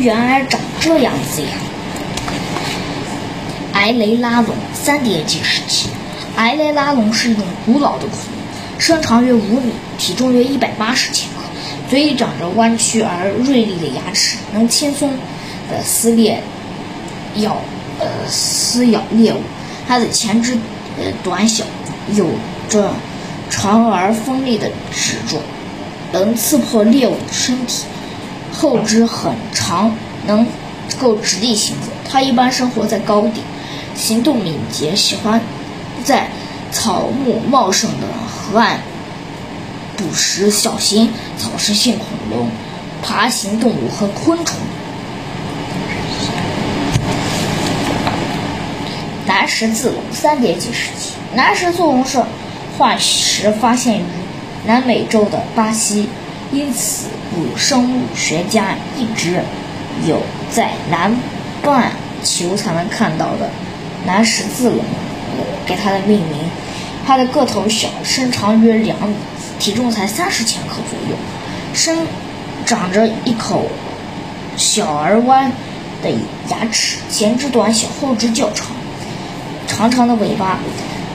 原来长这样子呀！埃雷拉龙，三叠纪时期。埃雷拉龙是一种古老的恐龙，身长约五米，体重约一百八十千克，嘴里长着弯曲而锐利的牙齿，能轻松的撕裂咬呃撕咬猎物。它的前肢呃短小，有着长而锋利的齿状，能刺破猎物的身体；后肢很长，能够直立行走。它一般生活在高地，行动敏捷，喜欢在草木茂盛的河岸捕食小型草食性恐龙、爬行动物和昆虫。南十字龙，三叠纪时期。南十字龙是化石发现于南美洲的巴西，因此古生物学家一直有在南半球才能看到的南十字龙给它的命名。它的个头小，身长约两米，体重才三十千克左右，身长着一口小而弯的牙齿，前肢短小，后肢较长。长长的尾巴，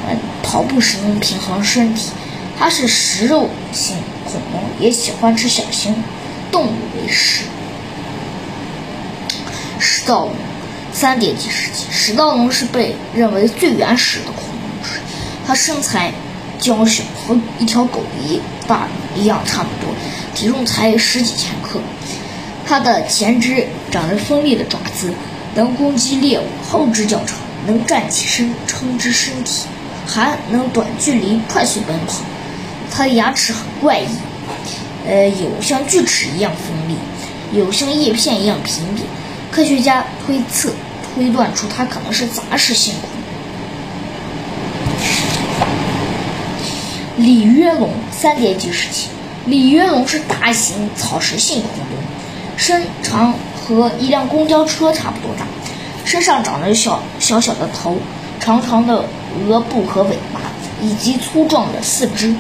嗯，跑步时能平衡身体。它是食肉性恐龙，也喜欢吃小型动物为食。食盗龙，三叠纪时期。食盗龙是被认为最原始的恐龙。它身材娇小，和一条狗一大一样差不多，体重才十几千克。它的前肢长着锋利的爪子，能攻击猎物；后肢较长。能站起身撑直身体，还能短距离快速奔跑。它的牙齿很怪异，呃，有像锯齿一样锋利，有像叶片一样平扁。科学家推测推断出它可能是杂食性恐龙。里约龙，三叠纪时期。里约龙是大型草食性恐龙，身长和一辆公交车差不多大。身上长着小小小的头，长长的额部和尾巴，以及粗壮的四肢。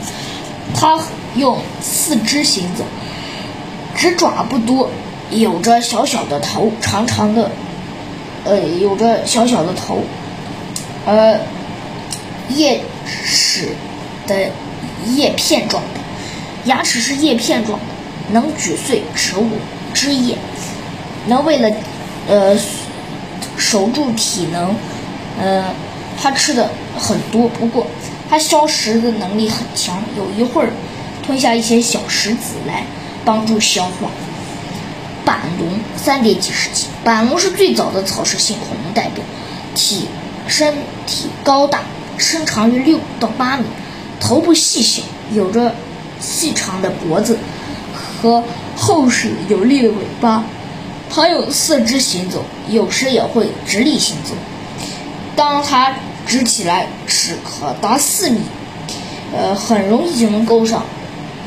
它用四肢行走，只爪不多，有着小小的头，长长的，呃，有着小小的头，呃，叶齿的叶片状的，牙齿是叶片状的，能咀碎植物枝叶，能为了，呃。守住体能，呃，它吃的很多，不过它消食的能力很强，有一会儿吞下一些小石子来帮助消化。板龙，三叠纪时期，板龙是最早的草食性恐龙代表，体身体高大，身长约六到八米，头部细小，有着细长的脖子和厚实有力的尾巴。它用四肢行走，有时也会直立行走。当它直起来，尺可达四米，呃，很容易就能勾上，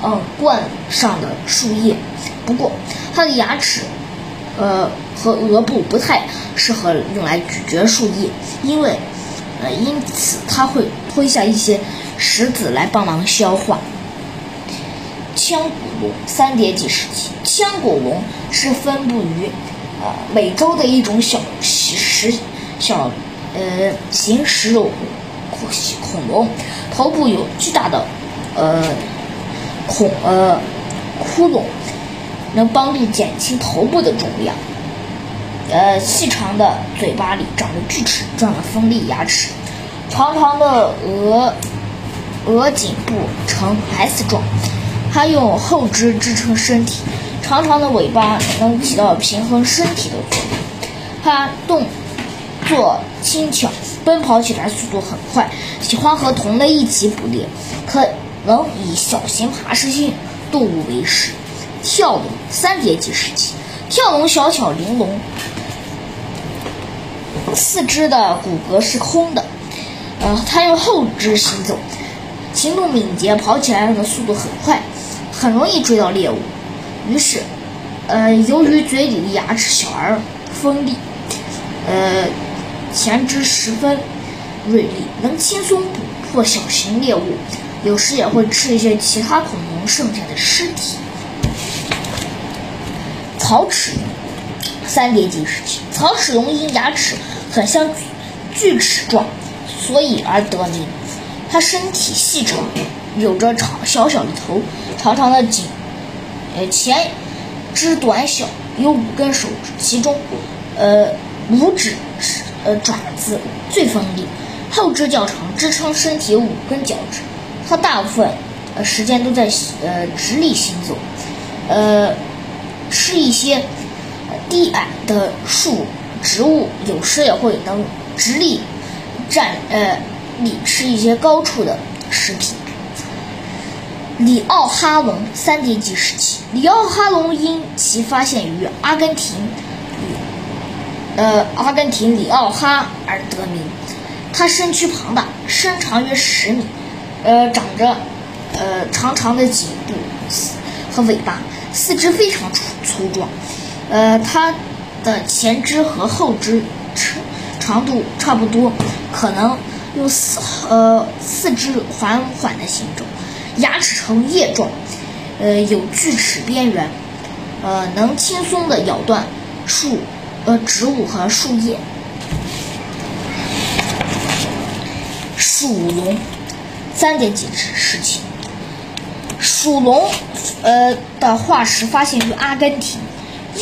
嗯，冠上的树叶。不过，它的牙齿，呃，和额部不太适合用来咀嚼树叶，因为，呃，因此它会吞下一些石子来帮忙消化。腔骨龙，三叠纪时期。腔骨龙是分布于呃美洲的一种小食小呃行食肉恐恐龙，头部有巨大的呃孔呃窟窿，能帮助减轻头部的重量。呃，细长的嘴巴里长着锯齿状的锋利牙齿，长长的额额颈部呈 S 状。它用后肢支撑身体，长长的尾巴能起到平衡身体的作用。它动作轻巧，奔跑起来速度很快，喜欢和同类一起捕猎，可能以小型爬食性动物为食。跳龙，三叠纪时期。跳龙小巧玲珑，四肢的骨骼是空的，呃，它用后肢行走，行动敏捷，跑起来的速度很快。很容易追到猎物，于是，呃，由于嘴里的牙齿小而锋利，呃，前肢十分锐利，能轻松捕获小型猎物，有时也会吃一些其他恐龙剩下的尸体。草齿，三叠纪时期，草齿龙因牙齿很像锯齿状，所以而得名。它身体细长，有着长小小的头，长长的颈，呃前肢短小，有五根手指，其中，呃五指呃爪子最锋利，后肢较长，支撑身体五根脚趾。它大部分呃时间都在呃直立行走，呃吃一些低矮的树植物，有时也会能直立站呃。里吃一些高处的食品。里奥哈龙三叠纪时期，里奥哈龙因其发现于阿根廷，呃，阿根廷里奥哈而得名。它身躯庞大，身长约十米，呃，长着呃长长的颈部和尾巴，四肢非常粗粗壮，呃，它的前肢和后肢长长度差不多，可能。用四呃四肢缓缓的行走，牙齿呈叶状，呃有锯齿边缘，呃能轻松地咬断树呃植物和树叶。属龙，三点几时时期，属龙呃的化石发现于阿根廷，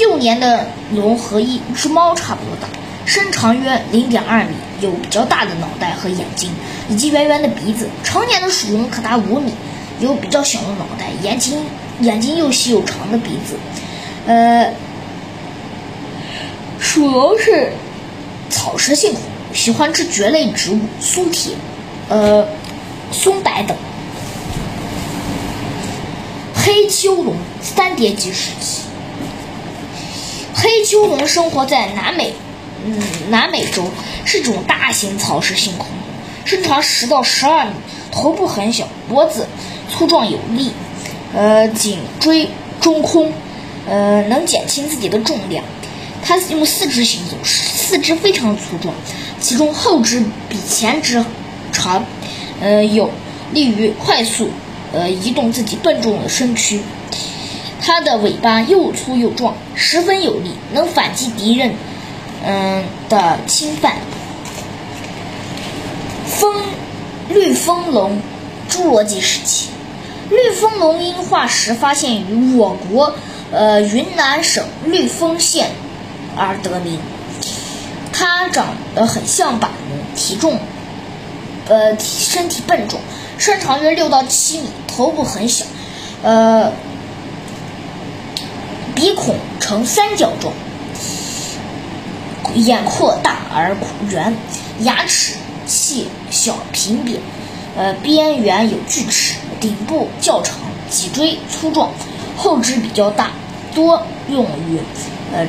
幼年的龙和一只猫差不多大。身长约零点二米，有比较大的脑袋和眼睛，以及圆圆的鼻子。成年的属龙可达五米，有比较小的脑袋，眼睛眼睛又细又长的鼻子。呃，属龙是草食性恐龙，喜欢吃蕨类植物、松铁、呃松柏等。黑丘龙三叠纪时期，黑丘龙生活在南美。嗯，南美洲是种大型草食性恐龙，身长十到十二米，头部很小，脖子粗壮有力，呃，颈椎中空，呃，能减轻自己的重量。它用四肢行走，四肢非常粗壮，其中后肢比前肢长，呃，有利于快速呃移动自己笨重的身躯。它的尾巴又粗又壮，十分有力，能反击敌人。嗯的侵犯。风绿风龙，侏罗纪时期，绿风龙因化石发现于我国呃云南省绿丰县而得名。它长得很像板龙，体重呃身体笨重，身长约六到七米，头部很小，呃鼻孔呈三角状。眼廓大而圆，牙齿细小平扁，呃边缘有锯齿，顶部较长，脊椎粗壮，后肢比较大，多用于呃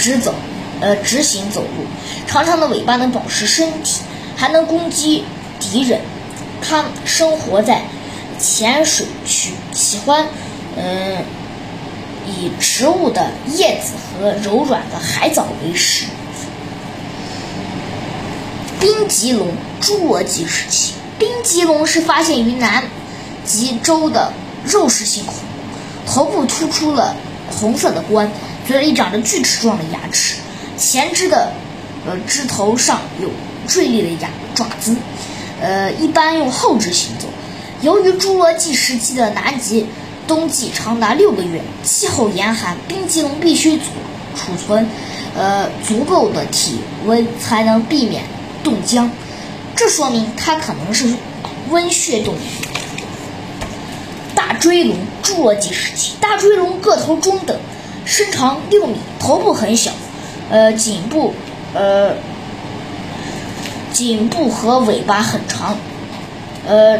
直走，呃直行走路。长长的尾巴能保持身体，还能攻击敌人。它生活在浅水区，喜欢嗯以植物的叶子和柔软的海藻为食。冰棘龙，侏罗纪时期。冰棘龙是发现于南极洲的肉食性恐龙，头部突出了红色的冠，嘴里长着锯齿状的牙齿，前肢的呃肢头上有锐利的牙爪子，呃，一般用后肢行走。由于侏罗纪时期的南极冬季长达六个月，气候严寒，冰棘龙必须储储存呃足够的体温，才能避免。冻僵，这说明它可能是温血动物。大锥龙，侏罗纪时期。大锥龙个头中等，身长六米，头部很小，呃，颈部，呃，颈部和尾巴很长，呃，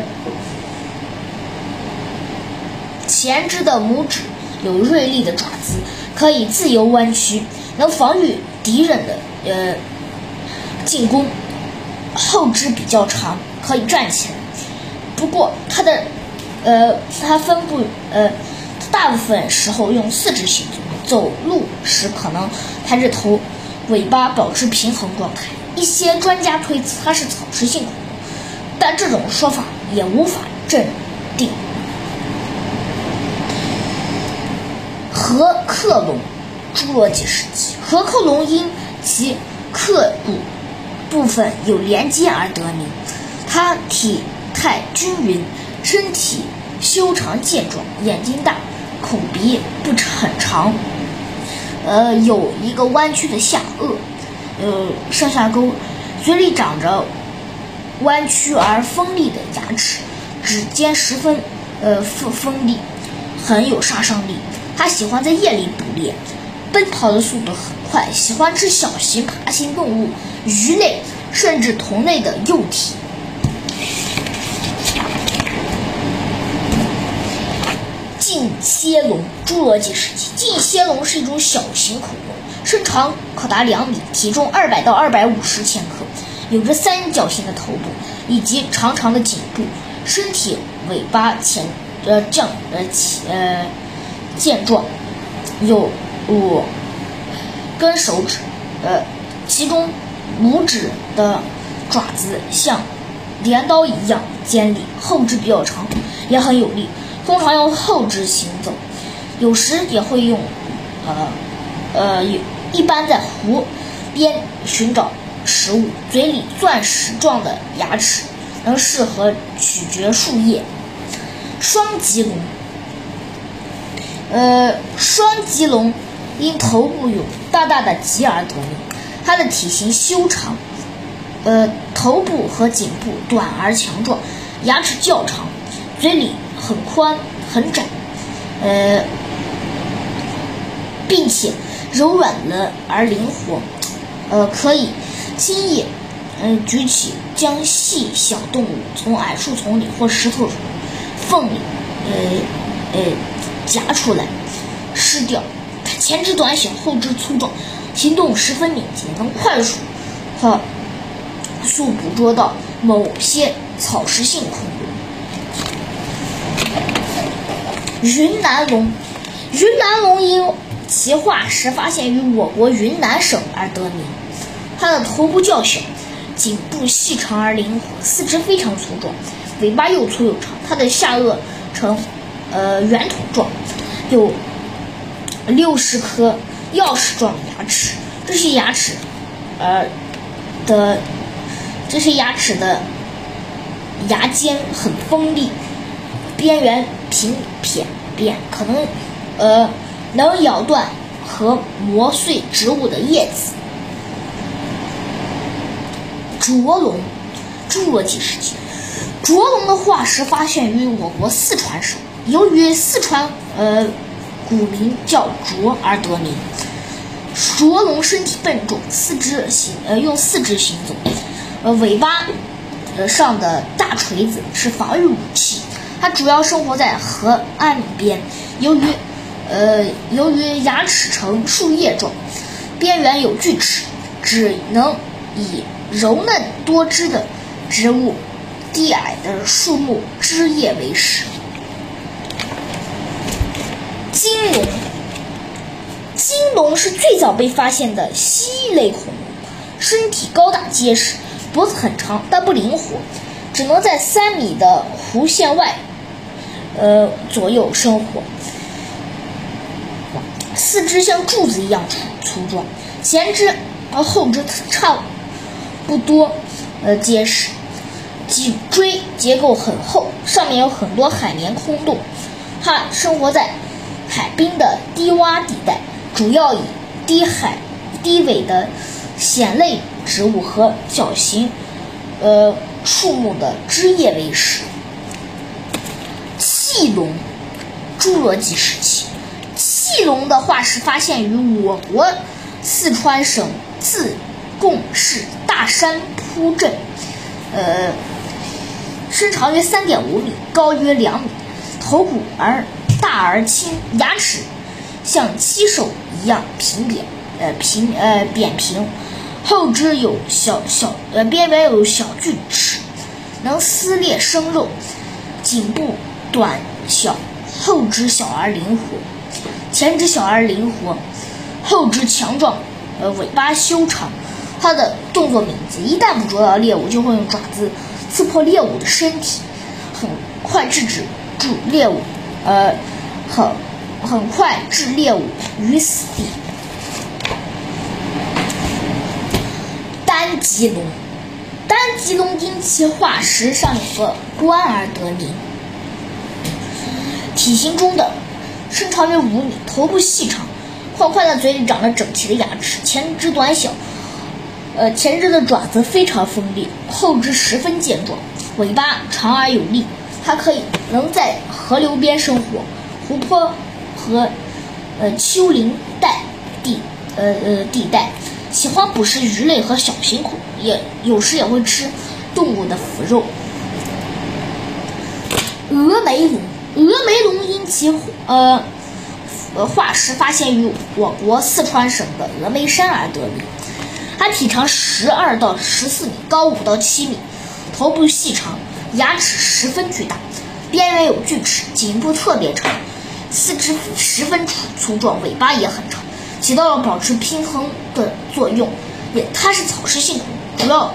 前肢的拇指有锐利的爪子，可以自由弯曲，能防御敌人的呃进攻。后肢比较长，可以站起来。不过它的，呃，它分布，呃，大部分时候用四肢行走。走路时可能抬着头，尾巴保持平衡状态。一些专家推测它是草食性恐龙，但这种说法也无法镇定。和克龙，侏罗纪时期，河口龙因其刻骨部分有连接而得名。它体态均匀，身体修长健壮，眼睛大，口鼻不很长，呃，有一个弯曲的下颚，呃，上下钩，嘴里长着弯曲而锋利的牙齿，指尖十分呃锋锋利，很有杀伤力。它喜欢在夜里捕猎，奔跑的速度很快，喜欢吃小型爬行动物、鱼类，甚至同类的幼体。近蝎龙，侏罗纪时期，近蝎龙是一种小型恐龙，身长可达两米，体重二百到二百五十千克，有着三角形的头部以及长长的颈部，身体尾巴前呃降呃呃健壮，有五根手指，呃，其中拇指的爪子像镰刀一样尖利，后肢比较长，也很有力。通常用后肢行走，有时也会用，呃，呃，一般在湖边寻找食物。嘴里钻石状的牙齿能适合咀嚼树叶。双棘龙，呃，双棘龙因头部有大大的棘而得名。它的体型修长，呃，头部和颈部短而强壮，牙齿较长，嘴里。很宽很窄，呃，并且柔软的而灵活，呃，可以轻易嗯举起将细小动物从矮树丛里或石头缝里呃呃夹出来吃掉。它前肢短小，后肢粗壮，行动十分敏捷，能快速和速捕捉到某些草食性恐龙。云南龙，云南龙因其化石发现于我国云南省而得名。它的头部较小，颈部细长而灵活，四肢非常粗壮，尾巴又粗又长。它的下颚呈呃圆筒状，有六十颗钥匙状牙齿。这些牙齿呃的这些牙齿的牙尖很锋利。边缘平扁扁，可能，呃，能咬断和磨碎植物的叶子。卓龙，侏罗纪时期，卓龙的化石发现于我国四川省，由于四川呃古名叫卓而得名。卓龙身体笨重，四肢行呃用四肢行走，呃尾巴呃上的大锤子是防御武器。它主要生活在河岸边，由于，呃，由于牙齿呈树叶状，边缘有锯齿，只能以柔嫩多汁的植物、低矮的树木枝叶为食。金龙，金龙是最早被发现的蜥蜴类恐龙，身体高大结实，脖子很长但不灵活，只能在三米的弧线外。呃，左右生活，四肢像柱子一样粗粗壮，前肢和后肢差不多，呃结实，脊椎结构很厚，上面有很多海绵空洞。它生活在海滨的低洼地带，主要以低海低尾的藓类植物和小型呃树木的枝叶为食。翼龙，侏罗纪时期，翼龙的化石发现于我国四川省自贡市大山铺镇，呃，身长约三点五米，高约两米，头骨而大而轻，牙齿像漆手一样平扁，呃平呃扁平，后肢有小小呃边缘有小锯齿，能撕裂生肉，颈部。短小，后肢小而灵活，前肢小而灵活，后肢强壮，呃，尾巴修长，它的动作敏捷，一旦捕捉到猎物，就会用爪子刺破猎物的身体，很快制止住猎物，呃，很很快致猎物于死地。单棘龙，单棘龙因其化石上有个冠而得名。体型中等，身长约五米，头部细长，宽宽的嘴里长着整齐的牙齿，前肢短小，呃，前肢的爪子非常锋利，后肢十分健壮，尾巴长而有力，它可以能在河流边生活，湖泊和呃丘陵带地呃呃地带，喜欢捕食鱼类和小型恐，也有时也会吃动物的腐肉。峨眉龙。峨眉龙因其呃呃化石发现于我国四川省的峨眉山而得名。它体长十二到十四米，高五到七米，头部细长，牙齿十分巨大，边缘有锯齿，颈部特别长，四肢十分粗粗壮，尾巴也很长，起到了保持平衡的作用。也它是草食性，主要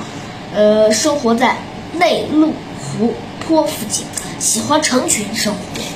呃生活在内陆湖。泊附近，喜欢成群生活。